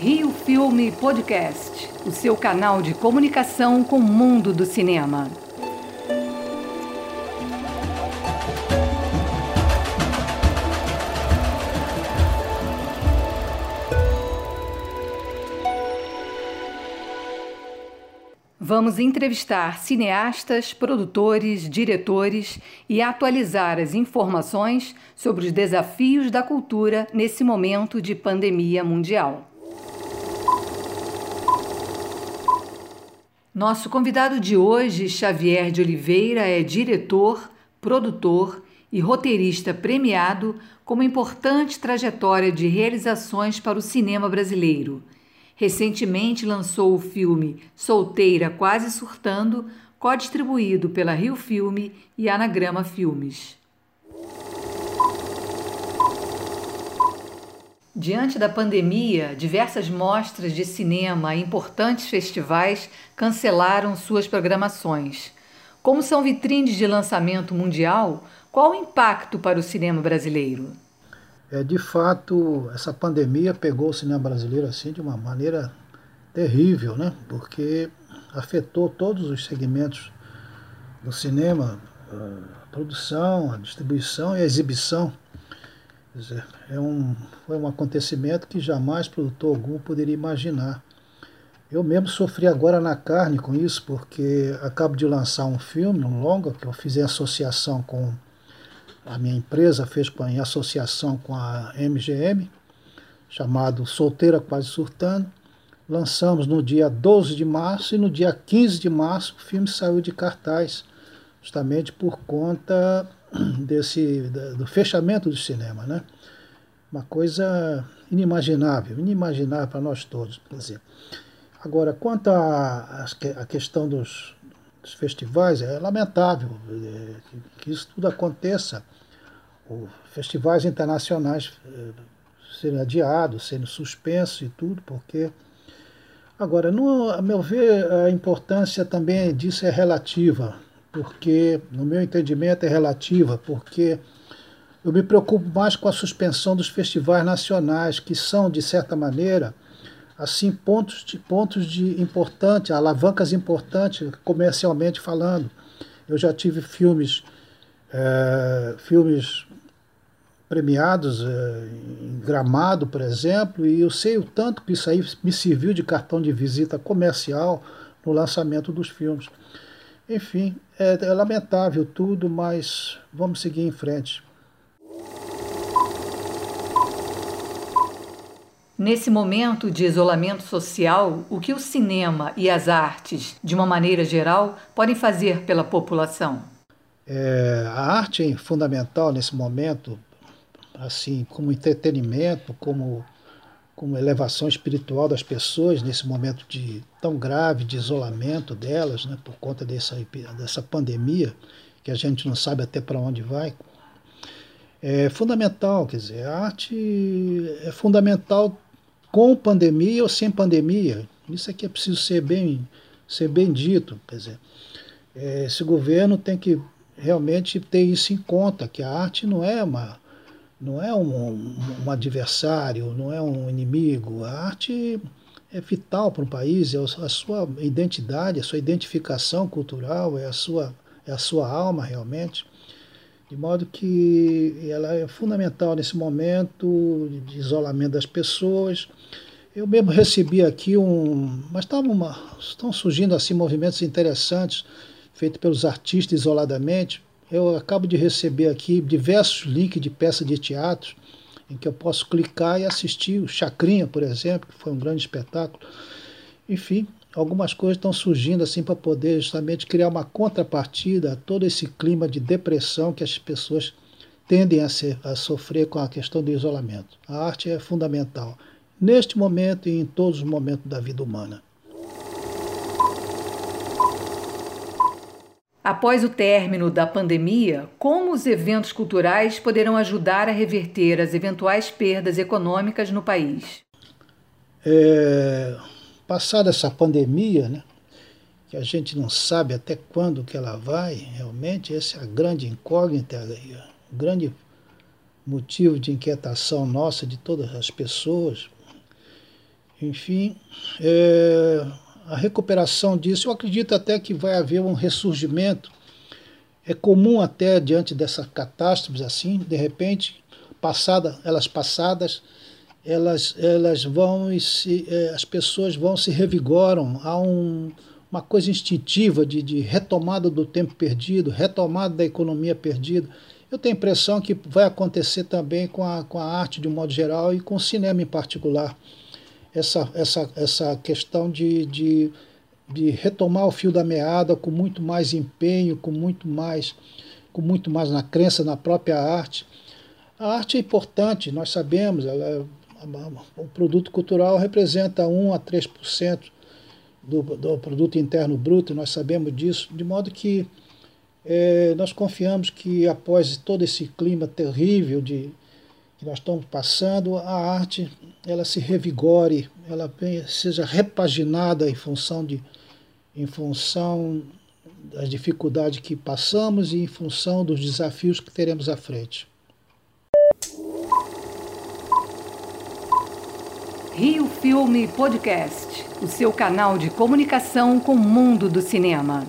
Rio Filme Podcast, o seu canal de comunicação com o mundo do cinema. Vamos entrevistar cineastas, produtores, diretores e atualizar as informações sobre os desafios da cultura nesse momento de pandemia mundial. Nosso convidado de hoje, Xavier de Oliveira, é diretor, produtor e roteirista premiado com uma importante trajetória de realizações para o cinema brasileiro recentemente lançou o filme Solteira Quase Surtando, co-distribuído pela Rio Filme e Anagrama Filmes. Diante da pandemia, diversas mostras de cinema e importantes festivais cancelaram suas programações. Como são vitrines de lançamento mundial, qual o impacto para o cinema brasileiro? é, de fato, essa pandemia pegou o cinema brasileiro assim de uma maneira terrível, né? Porque afetou todos os segmentos do cinema, a produção, a distribuição e a exibição. É um, foi um acontecimento que jamais produtor algum poderia imaginar. Eu mesmo sofri agora na carne com isso, porque acabo de lançar um filme, um longa, que eu fiz em associação com a minha empresa fez em associação com a MGM, chamado Solteira Quase Surtando. Lançamos no dia 12 de março e no dia 15 de março o filme saiu de cartaz, justamente por conta desse do fechamento do cinema, né? Uma coisa inimaginável, inimaginável para nós todos, quer dizer. Agora, quanto à questão dos, dos festivais, é lamentável é, que isso tudo aconteça festivais internacionais eh, serem adiados, sendo suspensos e tudo, porque. Agora, no, a meu ver, a importância também disso é relativa, porque, no meu entendimento, é relativa, porque eu me preocupo mais com a suspensão dos festivais nacionais, que são, de certa maneira, assim pontos de pontos de importante, alavancas importantes comercialmente falando. Eu já tive filmes é, filmes premiados é, em Gramado, por exemplo, e eu sei o tanto que isso aí me serviu de cartão de visita comercial no lançamento dos filmes. Enfim, é, é lamentável tudo, mas vamos seguir em frente. Nesse momento de isolamento social, o que o cinema e as artes, de uma maneira geral, podem fazer pela população? É, a arte é fundamental nesse momento assim, como entretenimento, como, como elevação espiritual das pessoas nesse momento de tão grave de isolamento delas, né, por conta dessa, dessa pandemia, que a gente não sabe até para onde vai. É fundamental, quer dizer, a arte é fundamental com pandemia ou sem pandemia. Isso aqui é preciso ser bem, ser bem dito. Quer dizer, é, esse governo tem que realmente ter isso em conta, que a arte não é uma, não é um, um, adversário, não é um inimigo. A arte é vital para um país, é a sua identidade, a sua identificação cultural, é a sua, é a sua alma realmente. De modo que ela é fundamental nesse momento de isolamento das pessoas. Eu mesmo recebi aqui um. Mas uma, estão surgindo assim movimentos interessantes, feitos pelos artistas isoladamente, eu acabo de receber aqui diversos links de peças de teatro em que eu posso clicar e assistir o Chacrinha, por exemplo, que foi um grande espetáculo. Enfim, algumas coisas estão surgindo assim para poder justamente criar uma contrapartida a todo esse clima de depressão que as pessoas tendem a, ser, a sofrer com a questão do isolamento. A arte é fundamental neste momento e em todos os momentos da vida humana. Após o término da pandemia, como os eventos culturais poderão ajudar a reverter as eventuais perdas econômicas no país? É, passada essa pandemia, né, que a gente não sabe até quando que ela vai, realmente, essa é a grande incógnita, o grande motivo de inquietação nossa, de todas as pessoas. Enfim, é, a recuperação disso, eu acredito até que vai haver um ressurgimento. É comum até diante dessas catástrofes assim, de repente, passada, elas passadas, elas, elas vão e se, é, as pessoas vão se revigoram, há um, uma coisa instintiva de, de retomada do tempo perdido, retomada da economia perdida. Eu tenho a impressão que vai acontecer também com a, com a arte de um modo geral e com o cinema em particular. Essa, essa, essa questão de, de, de retomar o fio da meada com muito mais empenho, com muito mais, com muito mais na crença na própria arte. A arte é importante, nós sabemos, ela, é, o produto cultural representa 1 a 3% do, do produto interno bruto, nós sabemos disso, de modo que é, nós confiamos que após todo esse clima terrível de, que nós estamos passando, a arte ela se revigore, ela seja repaginada em função, de, em função das dificuldades que passamos e em função dos desafios que teremos à frente. Rio Filme Podcast, o seu canal de comunicação com o mundo do cinema.